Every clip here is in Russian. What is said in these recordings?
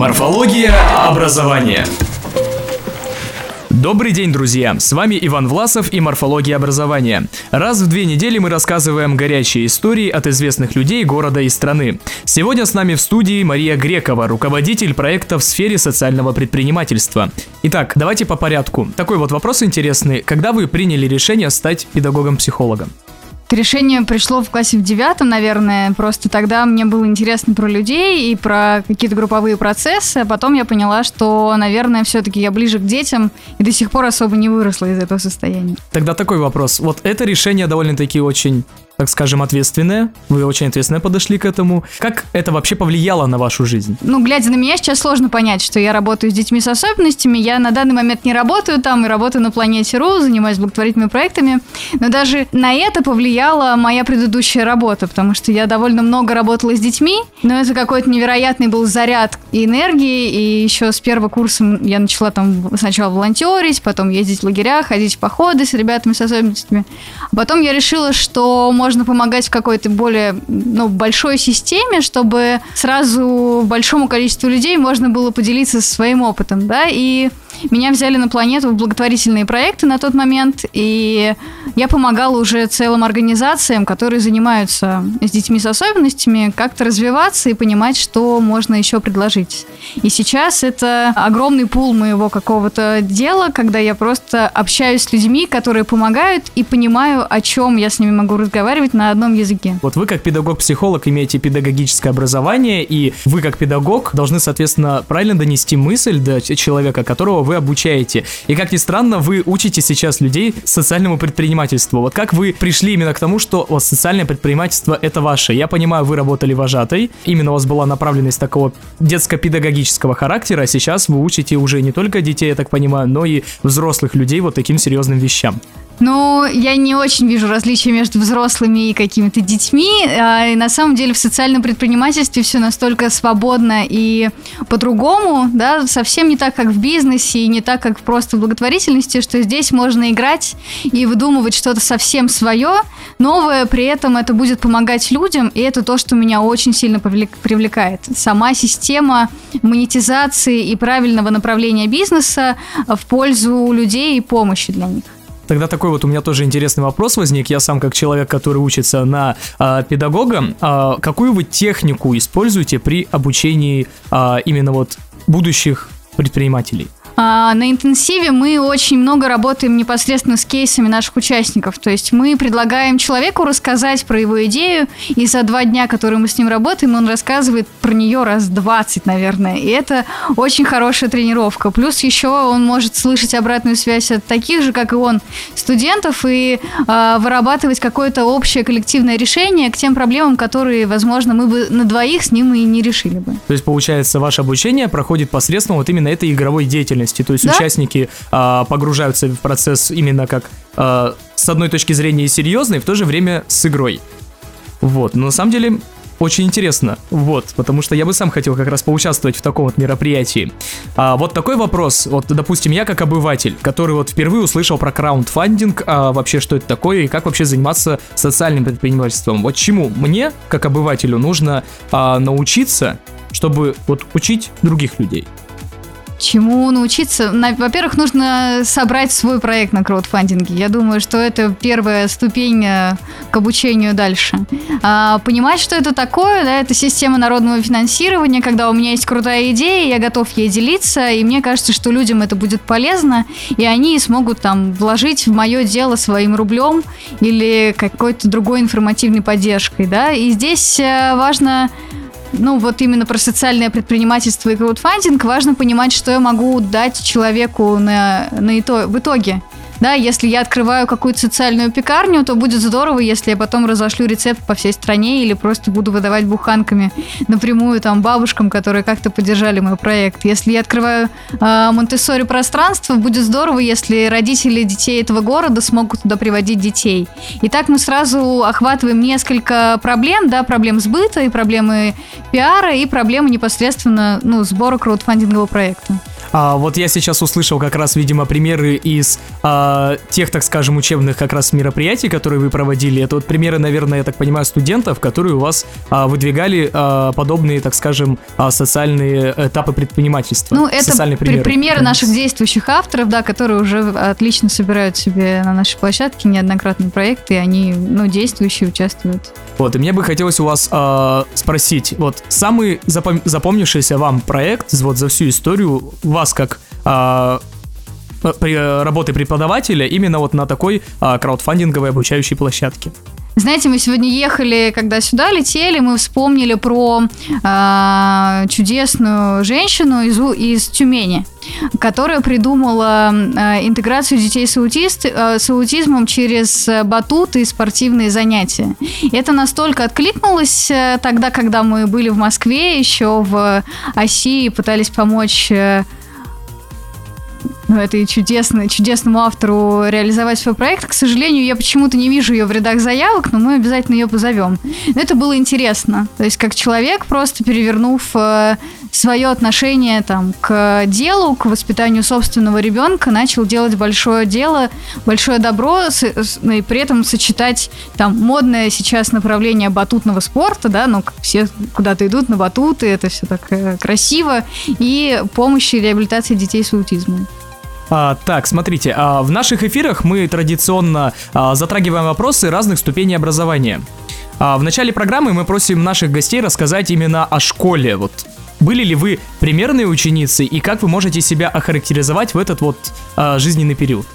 Морфология образования. Добрый день, друзья! С вами Иван Власов и Морфология образования. Раз в две недели мы рассказываем горячие истории от известных людей города и страны. Сегодня с нами в студии Мария Грекова, руководитель проекта в сфере социального предпринимательства. Итак, давайте по порядку. Такой вот вопрос интересный. Когда вы приняли решение стать педагогом-психологом? Решение пришло в классе в девятом, наверное. Просто тогда мне было интересно про людей и про какие-то групповые процессы. А потом я поняла, что, наверное, все-таки я ближе к детям и до сих пор особо не выросла из этого состояния. Тогда такой вопрос. Вот это решение довольно-таки очень так скажем, ответственная. Вы очень ответственно подошли к этому. Как это вообще повлияло на вашу жизнь? Ну, глядя на меня, сейчас сложно понять, что я работаю с детьми с особенностями. Я на данный момент не работаю там и работаю на планете РУ, занимаюсь благотворительными проектами. Но даже на это повлияла моя предыдущая работа, потому что я довольно много работала с детьми, но это какой-то невероятный был заряд и энергии, и еще с первого курса я начала там сначала волонтерить, потом ездить в лагеря, ходить в походы с ребятами с особенностями. А потом я решила, что можно можно помогать в какой-то более ну, большой системе, чтобы сразу большому количеству людей можно было поделиться своим опытом, да, и меня взяли на планету в благотворительные проекты на тот момент, и я помогала уже целым организациям, которые занимаются с детьми с особенностями, как-то развиваться и понимать, что можно еще предложить. И сейчас это огромный пул моего какого-то дела, когда я просто общаюсь с людьми, которые помогают, и понимаю, о чем я с ними могу разговаривать на одном языке. Вот вы как педагог-психолог имеете педагогическое образование, и вы как педагог должны, соответственно, правильно донести мысль до человека, которого вы вы обучаете. И как ни странно, вы учите сейчас людей социальному предпринимательству. Вот как вы пришли именно к тому, что вот, социальное предпринимательство это ваше? Я понимаю, вы работали вожатой, именно у вас была направленность такого детско-педагогического характера, а сейчас вы учите уже не только детей, я так понимаю, но и взрослых людей вот таким серьезным вещам. Ну, я не очень вижу различия между взрослыми и какими-то детьми. А, и на самом деле в социальном предпринимательстве все настолько свободно и по-другому, да, совсем не так, как в бизнесе и не так, как просто в благотворительности, что здесь можно играть и выдумывать что-то совсем свое, новое, при этом это будет помогать людям, и это то, что меня очень сильно привлекает. Сама система монетизации и правильного направления бизнеса в пользу людей и помощи для них. Тогда такой вот у меня тоже интересный вопрос возник. Я сам как человек, который учится на э, педагога, э, какую вы технику используете при обучении э, именно вот будущих предпринимателей? А, на интенсиве мы очень много работаем непосредственно с кейсами наших участников. То есть мы предлагаем человеку рассказать про его идею, и за два дня, которые мы с ним работаем, он рассказывает про нее раз 20, наверное. И это очень хорошая тренировка. Плюс еще он может слышать обратную связь от таких же, как и он, студентов, и э, вырабатывать какое-то общее коллективное решение к тем проблемам, которые, возможно, мы бы на двоих с ним и не решили бы. То есть, получается, ваше обучение проходит посредством вот именно этой игровой деятельности деятельности. То есть да? участники а, погружаются в процесс именно как а, с одной точки зрения серьезной, в то же время с игрой. Вот, но на самом деле очень интересно, вот, потому что я бы сам хотел как раз поучаствовать в таком вот мероприятии. А, вот такой вопрос, вот, допустим, я как обыватель, который вот впервые услышал про краундфандинг, а, вообще, что это такое и как вообще заниматься социальным предпринимательством. Вот чему мне, как обывателю, нужно а, научиться, чтобы вот учить других людей? Чему научиться? Во-первых, нужно собрать свой проект на краудфандинге. Я думаю, что это первая ступень э, к обучению дальше. А, понимать, что это такое, да, это система народного финансирования, когда у меня есть крутая идея, я готов ей делиться, и мне кажется, что людям это будет полезно, и они смогут там вложить в мое дело своим рублем или какой-то другой информативной поддержкой, да, и здесь э, важно ну, вот именно про социальное предпринимательство и краудфандинг, важно понимать, что я могу дать человеку на, на ито, в итоге. Да, если я открываю какую-то социальную пекарню, то будет здорово, если я потом разошлю рецепт по всей стране или просто буду выдавать буханками напрямую там бабушкам, которые как-то поддержали мой проект. Если я открываю э, Монтессори пространство, будет здорово, если родители детей этого города смогут туда приводить детей. И так мы сразу охватываем несколько проблем, да, проблем сбыта и проблемы пиара и проблемы непосредственно ну, сбора краудфандингового проекта. А, вот я сейчас услышал как раз, видимо, примеры из а, тех, так скажем, учебных как раз мероприятий, которые вы проводили. Это вот примеры, наверное, я так понимаю, студентов, которые у вас а, выдвигали а, подобные, так скажем, а, социальные этапы предпринимательства. Ну, это социальные примеры, примеры наших действующих авторов, да, которые уже отлично собирают себе на нашей площадке неоднократные проекты, и они, ну, действующие, участвуют. Вот, и мне бы хотелось у вас э, спросить, вот самый запом- запомнившийся вам проект вот за всю историю вас как э, при, работы преподавателя именно вот на такой э, краудфандинговой обучающей площадке? Знаете, мы сегодня ехали, когда сюда летели, мы вспомнили про э, чудесную женщину из, из Тюмени, которая придумала э, интеграцию детей с, аутист, э, с аутизмом через батуты и спортивные занятия. И это настолько откликнулось э, тогда, когда мы были в Москве, еще в оси и пытались помочь... Э, ну, этой чудесной, чудесному автору реализовать свой проект. К сожалению, я почему-то не вижу ее в рядах заявок, но мы обязательно ее позовем. Но это было интересно. То есть, как человек, просто перевернув э, свое отношение там, к делу, к воспитанию собственного ребенка, начал делать большое дело, большое добро, с, с, ну, и при этом сочетать там модное сейчас направление батутного спорта, да, ну, все куда-то идут на батуты, это все так э, красиво, и помощи реабилитации детей с аутизмом. А, так, смотрите, а, в наших эфирах мы традиционно а, затрагиваем вопросы разных ступеней образования. А, в начале программы мы просим наших гостей рассказать именно о школе. Вот были ли вы примерной ученицей и как вы можете себя охарактеризовать в этот вот а, жизненный период?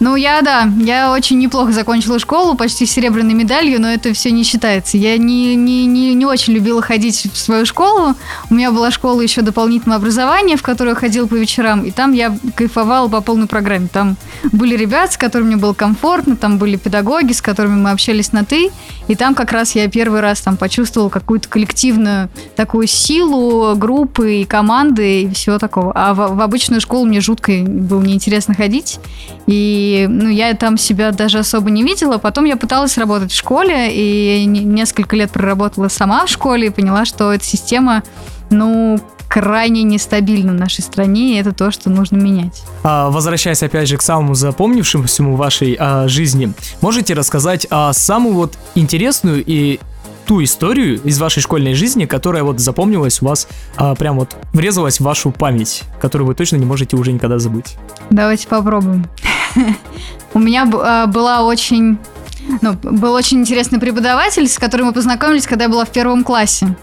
Ну, я, да, я очень неплохо закончила школу, почти серебряной медалью, но это все не считается. Я не, не, не, не очень любила ходить в свою школу. У меня была школа еще дополнительного образования, в которую я ходила по вечерам, и там я кайфовала по полной программе. Там были ребят, с которыми мне было комфортно, там были педагоги, с которыми мы общались на «ты», и там как раз я первый раз там почувствовала какую-то коллективную такую силу группы и команды и всего такого. А в, в обычную школу мне жутко было неинтересно ходить, и ну, я там себя даже особо не видела. Потом я пыталась работать в школе, и несколько лет проработала сама в школе, и поняла, что эта система, ну, крайне нестабильна в нашей стране, и это то, что нужно менять. А, возвращаясь опять же к самому запомнившемуся вашей а, жизни, можете рассказать а, самую вот интересную и ту историю из вашей школьной жизни, которая вот запомнилась у вас, а, прям вот врезалась в вашу память, которую вы точно не можете уже никогда забыть? Давайте попробуем. У меня а, была очень ну, был очень интересный преподаватель, с которым мы познакомились, когда я была в первом классе.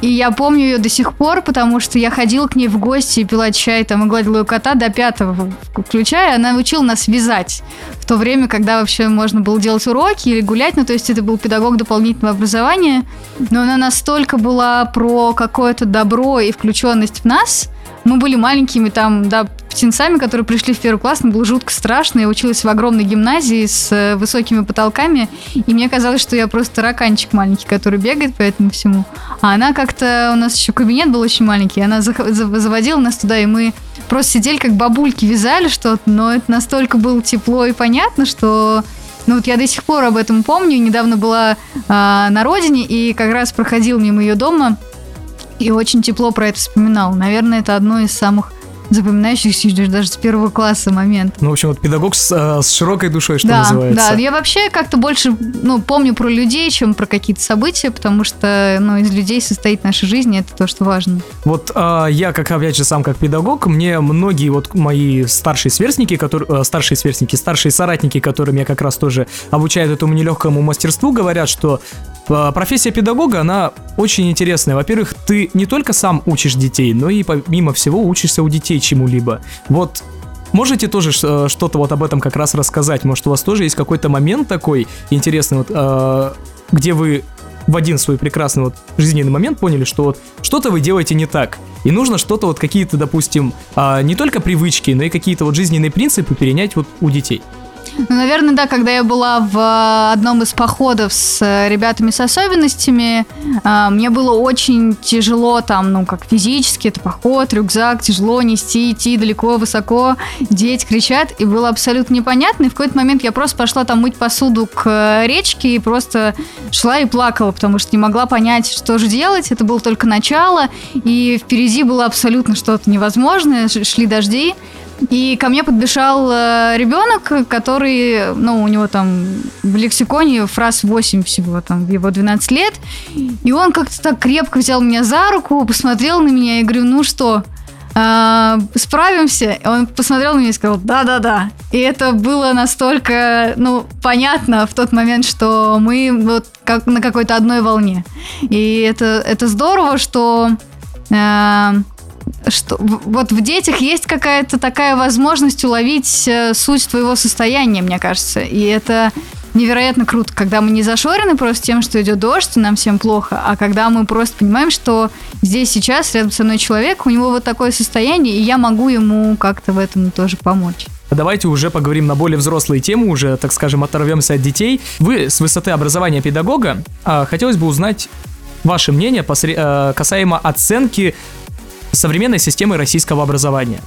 И я помню ее до сих пор, потому что я ходила к ней в гости, пила чай там и гладила ее кота до пятого включая. Она учила нас вязать в то время, когда вообще можно было делать уроки или гулять. Ну, то есть это был педагог дополнительного образования. Но она настолько была про какое-то добро и включенность в нас. Мы были маленькими там, да, птенцами, которые пришли в первый класс, мне было жутко страшно. Я училась в огромной гимназии с э, высокими потолками, и мне казалось, что я просто тараканчик маленький, который бегает по этому всему. А она как-то... У нас еще кабинет был очень маленький, она заводила нас туда, и мы просто сидели как бабульки, вязали что-то, но это настолько было тепло и понятно, что... Ну вот я до сих пор об этом помню. Недавно была э, на родине и как раз проходил мимо ее дома и очень тепло про это вспоминал. Наверное, это одно из самых запоминающихся даже с первого класса момент. Ну, в общем, вот педагог с, э, с широкой душой, что да, называется. Да, я вообще как-то больше ну, помню про людей, чем про какие-то события, потому что ну, из людей состоит наша жизнь, и это то, что важно. Вот а, я, как опять же, сам как педагог, мне многие вот мои старшие сверстники, которые, э, старшие сверстники, старшие соратники, которым я как раз тоже обучаю этому нелегкому мастерству, говорят, что профессия педагога, она очень интересная. Во-первых, ты не только сам учишь детей, но и помимо всего учишься у детей чему-либо. Вот Можете тоже э, что-то вот об этом как раз рассказать? Может, у вас тоже есть какой-то момент такой интересный, вот, э, где вы в один свой прекрасный вот жизненный момент поняли, что вот что-то вы делаете не так. И нужно что-то вот какие-то, допустим, э, не только привычки, но и какие-то вот жизненные принципы перенять вот у детей. Ну, наверное, да, когда я была в одном из походов с ребятами с особенностями, а, мне было очень тяжело там, ну, как физически, это поход, рюкзак, тяжело нести, идти далеко, высоко, дети кричат, и было абсолютно непонятно, и в какой-то момент я просто пошла там мыть посуду к речке и просто шла и плакала, потому что не могла понять, что же делать, это было только начало, и впереди было абсолютно что-то невозможное, шли дожди, и ко мне подбежал э, ребенок, который, ну, у него там в лексиконе фраз 8 всего, там, его 12 лет. И он как-то так крепко взял меня за руку, посмотрел на меня и говорю, ну что, э, справимся? Он посмотрел на меня и сказал, да-да-да. И это было настолько, ну, понятно в тот момент, что мы вот как на какой-то одной волне. И это, это здорово, что... Э, что вот в детях есть какая-то такая возможность уловить э, суть твоего состояния, мне кажется. И это невероятно круто, когда мы не зашорены просто тем, что идет дождь, и нам всем плохо, а когда мы просто понимаем, что здесь сейчас рядом со мной человек, у него вот такое состояние, и я могу ему как-то в этом тоже помочь. Давайте уже поговорим на более взрослые темы, уже, так скажем, оторвемся от детей. Вы с высоты образования педагога а, хотелось бы узнать ваше мнение посре- э, касаемо оценки современной системы российского образования.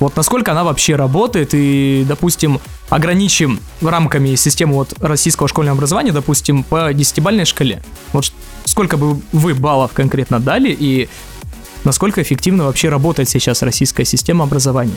Вот насколько она вообще работает и, допустим, ограничим рамками системы вот российского школьного образования, допустим, по десятибальной шкале. Вот сколько бы вы баллов конкретно дали и насколько эффективно вообще работает сейчас российская система образования?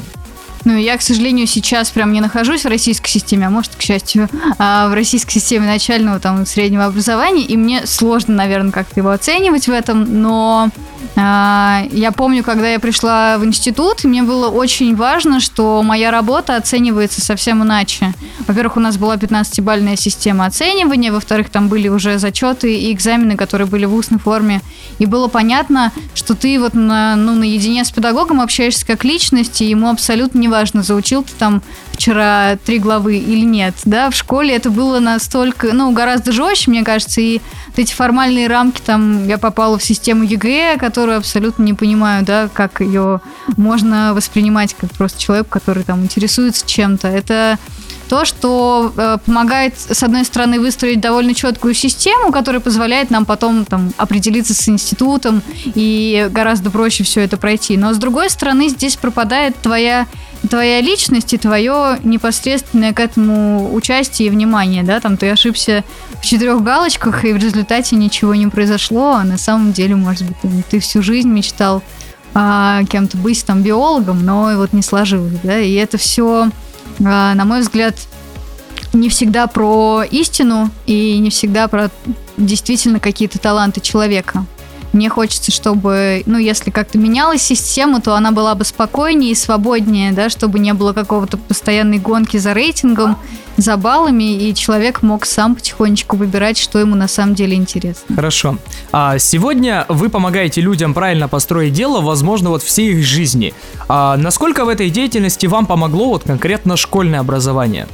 Ну, я, к сожалению, сейчас прям не нахожусь в российской системе, а может, к счастью, а, в российской системе начального там среднего образования, и мне сложно, наверное, как-то его оценивать в этом, но а, я помню, когда я пришла в институт, мне было очень важно, что моя работа оценивается совсем иначе. Во-первых, у нас была 15-бальная система оценивания, во-вторых, там были уже зачеты и экзамены, которые были в устной форме, и было понятно, что ты вот на, ну, наедине с педагогом общаешься как личность, и ему абсолютно не важно, заучил ты там вчера три главы или нет, да, в школе это было настолько, ну, гораздо жестче, мне кажется, и вот эти формальные рамки, там, я попала в систему ЕГЭ, которую абсолютно не понимаю, да, как ее можно воспринимать как просто человек, который там интересуется чем-то. Это то, что э, помогает, с одной стороны, выстроить довольно четкую систему, которая позволяет нам потом там, определиться с институтом и гораздо проще все это пройти. Но с другой стороны, здесь пропадает твоя твоя личность и твое непосредственное к этому участие и внимание, да, там ты ошибся в четырех галочках, и в результате ничего не произошло, а на самом деле, может быть, ты всю жизнь мечтал а, кем-то быть там биологом, но вот не сложилось, да, и это все, на мой взгляд, не всегда про истину и не всегда про действительно какие-то таланты человека. Мне хочется, чтобы, ну, если как-то менялась система, то она была бы спокойнее и свободнее, да, чтобы не было какого-то постоянной гонки за рейтингом, за баллами, и человек мог сам потихонечку выбирать, что ему на самом деле интересно. Хорошо. А сегодня вы помогаете людям правильно построить дело, возможно, вот всей их жизни. А насколько в этой деятельности вам помогло вот конкретно школьное образование?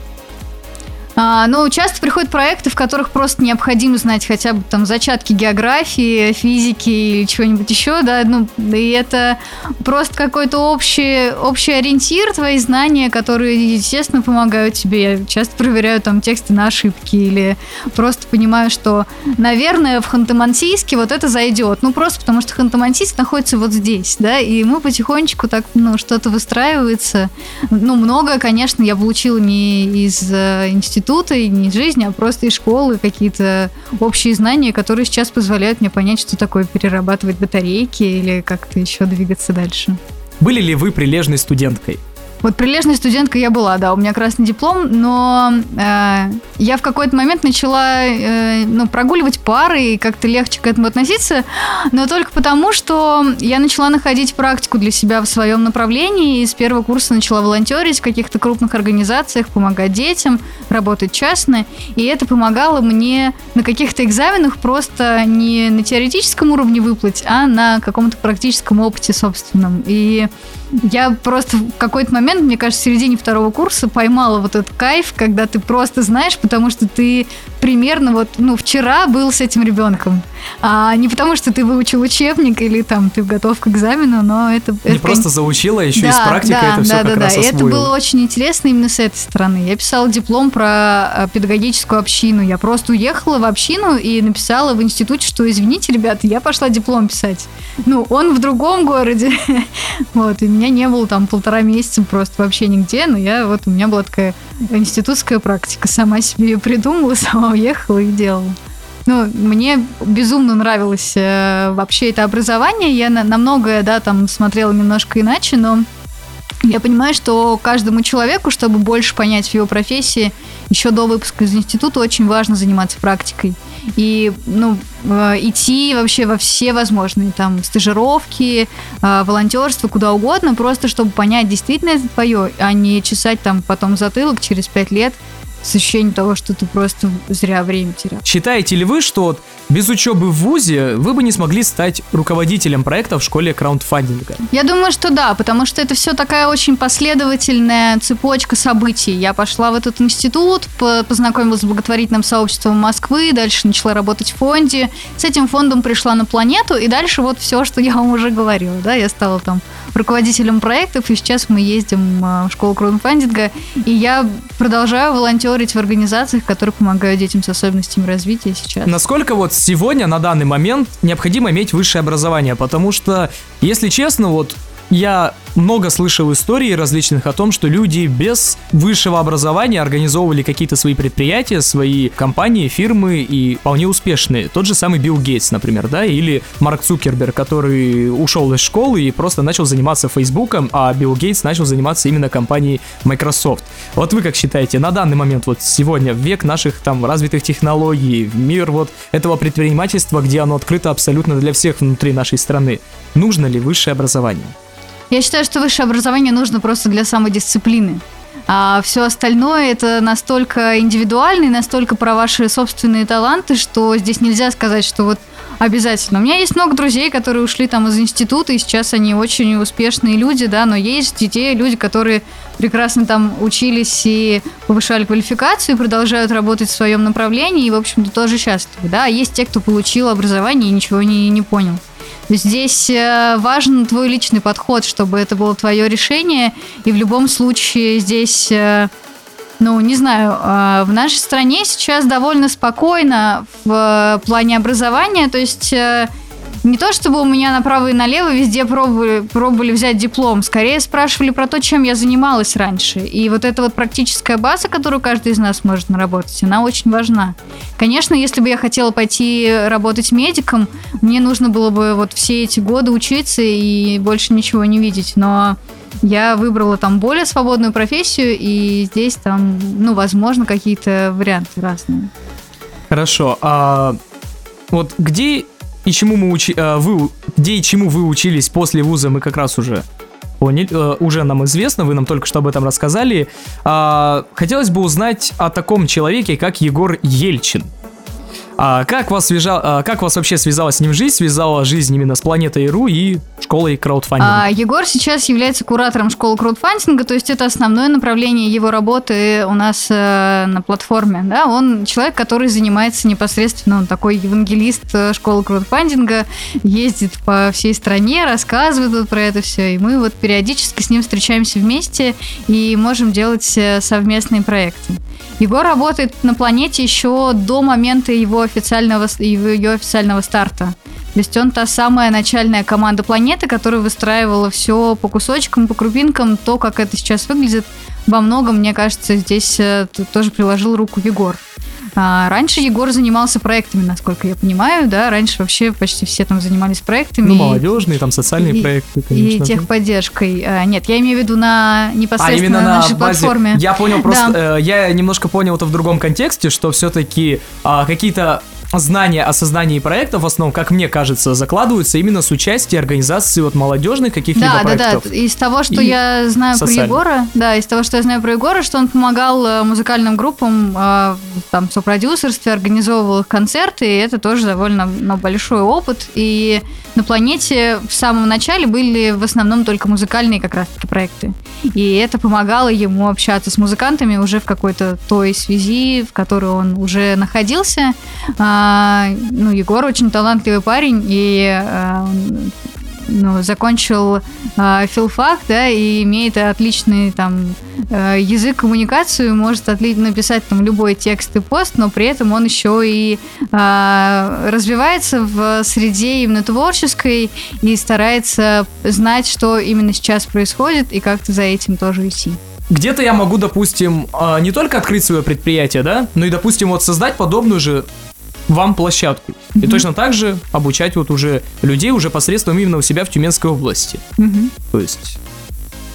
А, ну, часто приходят проекты, в которых просто необходимо знать хотя бы там зачатки географии, физики или чего-нибудь еще, да, ну, и это просто какой-то общий, общий ориентир, твои знания, которые, естественно, помогают тебе. Я часто проверяю там тексты на ошибки или просто понимаю, что, наверное, в Ханты-Мансийске вот это зайдет. Ну, просто потому что Ханты-Мансийск находится вот здесь, да, и мы потихонечку так, ну, что-то выстраивается. Ну, много, конечно, я получила не из э, института института, и не из жизни, а просто из школы, какие-то общие знания, которые сейчас позволяют мне понять, что такое перерабатывать батарейки или как-то еще двигаться дальше. Были ли вы прилежной студенткой? Вот прилежной студенткой я была, да, у меня красный диплом, но э, я в какой-то момент начала э, ну, прогуливать пары и как-то легче к этому относиться, но только потому, что я начала находить практику для себя в своем направлении и с первого курса начала волонтерить в каких-то крупных организациях, помогать детям, работать частно, и это помогало мне на каких-то экзаменах просто не на теоретическом уровне выплыть, а на каком-то практическом опыте собственном. И я просто в какой-то момент, мне кажется, в середине второго курса поймала вот этот кайф, когда ты просто знаешь, потому что ты примерно вот, ну, вчера был с этим ребенком. А не потому, что ты выучил учебник или там ты готов к экзамену, но это... Не это, просто заучила, а еще да, и с практикой да, это все да, как да, раз да. это было очень интересно именно с этой стороны. Я писала диплом про э, педагогическую общину. Я просто уехала в общину и написала в институте, что, извините, ребята, я пошла диплом писать. Ну, он в другом городе. вот, и меня не было там полтора месяца просто вообще нигде, но я вот, у меня была такая институтская практика. Сама себе ее придумала, сама уехала и делала. Ну, мне безумно нравилось э, вообще это образование. Я на, на многое, да, там смотрела немножко иначе, но я понимаю, что каждому человеку, чтобы больше понять в его профессии, еще до выпуска из института очень важно заниматься практикой. И, ну, э, идти вообще во все возможные там стажировки, э, волонтерство, куда угодно, просто чтобы понять, действительно это твое, а не чесать там потом затылок через пять лет – с ощущением того, что ты просто зря время терял. Считаете ли вы, что без учебы в ВУЗе вы бы не смогли стать руководителем проекта в школе краундфандинга? Я думаю, что да, потому что это все такая очень последовательная цепочка событий. Я пошла в этот институт, познакомилась с благотворительным сообществом Москвы, дальше начала работать в фонде. С этим фондом пришла на планету, и дальше вот все, что я вам уже говорила. Да? Я стала там руководителем проектов, и сейчас мы ездим а, в школу краундфандинга, и я продолжаю волонтерить в организациях, которые помогают детям с особенностями развития сейчас. Насколько вот сегодня, на данный момент, необходимо иметь высшее образование? Потому что, если честно, вот я много слышал историй различных о том, что люди без высшего образования организовывали какие-то свои предприятия, свои компании, фирмы и вполне успешные. Тот же самый Билл Гейтс, например, да, или Марк Цукерберг, который ушел из школы и просто начал заниматься Фейсбуком, а Билл Гейтс начал заниматься именно компанией Microsoft. Вот вы как считаете, на данный момент, вот сегодня, век наших там развитых технологий, мир вот этого предпринимательства, где оно открыто абсолютно для всех внутри нашей страны, нужно ли высшее образование? Я считаю, что высшее образование нужно просто для самодисциплины. А все остальное это настолько индивидуально и настолько про ваши собственные таланты, что здесь нельзя сказать, что вот обязательно. У меня есть много друзей, которые ушли там из института, и сейчас они очень успешные люди, да, но есть те люди, которые прекрасно там учились и повышали квалификацию, и продолжают работать в своем направлении, и, в общем-то, тоже счастливы, да. А есть те, кто получил образование и ничего не, не понял. Здесь э, важен твой личный подход, чтобы это было твое решение. И в любом случае здесь, э, ну, не знаю, э, в нашей стране сейчас довольно спокойно в плане образования. То есть не то чтобы у меня направо и налево везде пробовали, пробовали взять диплом, скорее спрашивали про то, чем я занималась раньше. И вот эта вот практическая база, которую каждый из нас может наработать, она очень важна. Конечно, если бы я хотела пойти работать медиком, мне нужно было бы вот все эти годы учиться и больше ничего не видеть. Но я выбрала там более свободную профессию, и здесь там, ну, возможно, какие-то варианты разные. Хорошо. А вот где и чему мы учи, э, вы, где и чему вы учились после вуза, мы как раз уже поняли, э, уже нам известно, вы нам только что об этом рассказали. А, хотелось бы узнать о таком человеке, как Егор Ельчин. А как вас, свяжа... а как вас вообще связала с ним жизнь, связала жизнь именно с планетой РУ и школой краудфандинга? А, Егор сейчас является куратором школы краудфандинга, то есть это основное направление его работы у нас э, на платформе. Да? Он человек, который занимается непосредственно, он такой евангелист э, школы краудфандинга, ездит по всей стране, рассказывает про это все, и мы вот периодически с ним встречаемся вместе и можем делать э, совместные проекты. Егор работает на планете еще до момента его официального, ее официального старта. То есть он та самая начальная команда планеты, которая выстраивала все по кусочкам, по крупинкам, то, как это сейчас выглядит. Во многом, мне кажется, здесь э, тоже приложил руку Егор. А раньше Егор занимался проектами, насколько я понимаю, да, раньше вообще почти все там занимались проектами. Ну, молодежные, там социальные и, проекты, конечно. И техподдержкой. А, нет, я имею в виду на непосредственно а, на нашей базе... платформе. Я понял просто, да. э, я немножко понял это в другом контексте, что все-таки э, какие-то знания о создании проектов, в основном, как мне кажется, закладываются именно с участия организации вот молодежных каких-либо да, проектов. Да, да, Из того, что я знаю социальных. про Егора, да, из того, что я знаю про Егора, что он помогал э, музыкальным группам э, там сопродюсерстве, организовывал их концерты, и это тоже довольно ну, большой опыт. И на планете в самом начале были в основном только музыкальные как раз-таки проекты. И это помогало ему общаться с музыкантами уже в какой-то той связи, в которой он уже находился. А, ну, Егор очень талантливый парень, и а, ну, закончил э, филфак, да, и имеет отличный там э, язык коммуникацию, может отли- написать там любой текст и пост, но при этом он еще и э, развивается в среде именно творческой и старается знать, что именно сейчас происходит и как-то за этим тоже идти. Где-то я могу, допустим, не только открыть свое предприятие, да, но и, допустим, вот создать подобную же вам площадку. Mm-hmm. И точно так же обучать вот уже людей уже посредством именно у себя в Тюменской области. Mm-hmm. То есть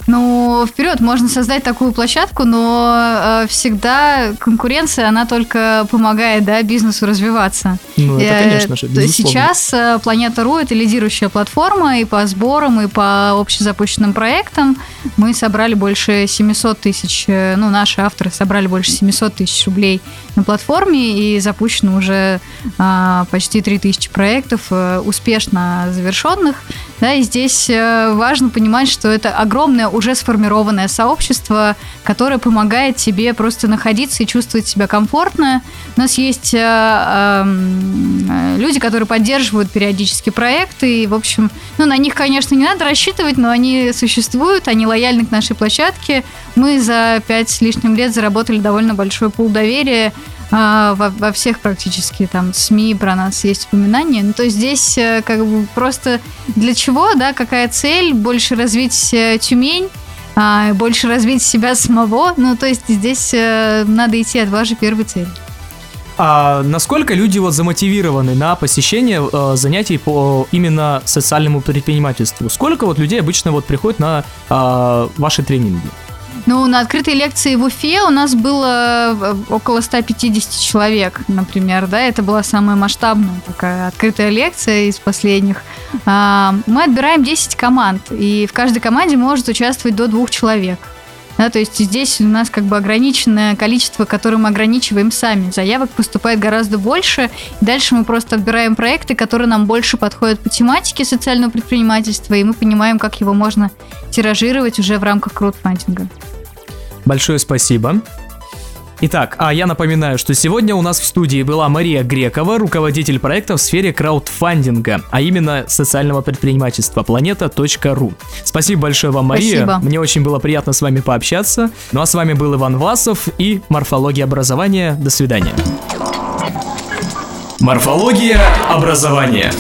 ну, вперед, можно создать такую площадку, но э, всегда конкуренция, она только помогает, да, бизнесу развиваться. Ну, это, э, конечно же, безусловно. Сейчас э, Планета.ру – это лидирующая платформа и по сборам, и по общезапущенным проектам. Мы собрали больше 700 тысяч, э, ну, наши авторы собрали больше 700 тысяч рублей на платформе, и запущено уже э, почти 3000 проектов, э, успешно завершенных. Да, и здесь э, важно понимать, что это огромное уже сформированное сообщество, которое помогает тебе просто находиться и чувствовать себя комфортно. У нас есть э, э, люди, которые поддерживают периодически проекты, и, в общем, ну, на них, конечно, не надо рассчитывать, но они существуют, они лояльны к нашей площадке. Мы за пять с лишним лет заработали довольно большой пул доверия, а, во, во всех практически там СМИ про нас есть упоминания. Ну, то есть здесь э, как бы просто для чего, да, какая цель? Больше развить э, Тюмень, а, больше развить себя самого. Ну, то есть здесь э, надо идти от вашей первой цели. А насколько люди вот замотивированы на посещение э, занятий по именно социальному предпринимательству? Сколько вот людей обычно вот приходят на э, ваши тренинги? Ну, на открытой лекции в Уфе у нас было э, около 150 человек, например, да, это была самая масштабная такая открытая лекция из последних. А, мы отбираем 10 команд, и в каждой команде может участвовать до двух человек. Да, то есть здесь у нас как бы ограниченное количество, которое мы ограничиваем сами. Заявок поступает гораздо больше. Дальше мы просто отбираем проекты, которые нам больше подходят по тематике социального предпринимательства, и мы понимаем, как его можно тиражировать уже в рамках краудфандинга. Большое спасибо. Итак, а я напоминаю, что сегодня у нас в студии была Мария Грекова, руководитель проекта в сфере краудфандинга, а именно социального предпринимательства планета.ру. Спасибо большое вам, Мария. Спасибо. Мне очень было приятно с вами пообщаться. Ну а с вами был Иван Васов и Морфология образования. До свидания. Морфология образования.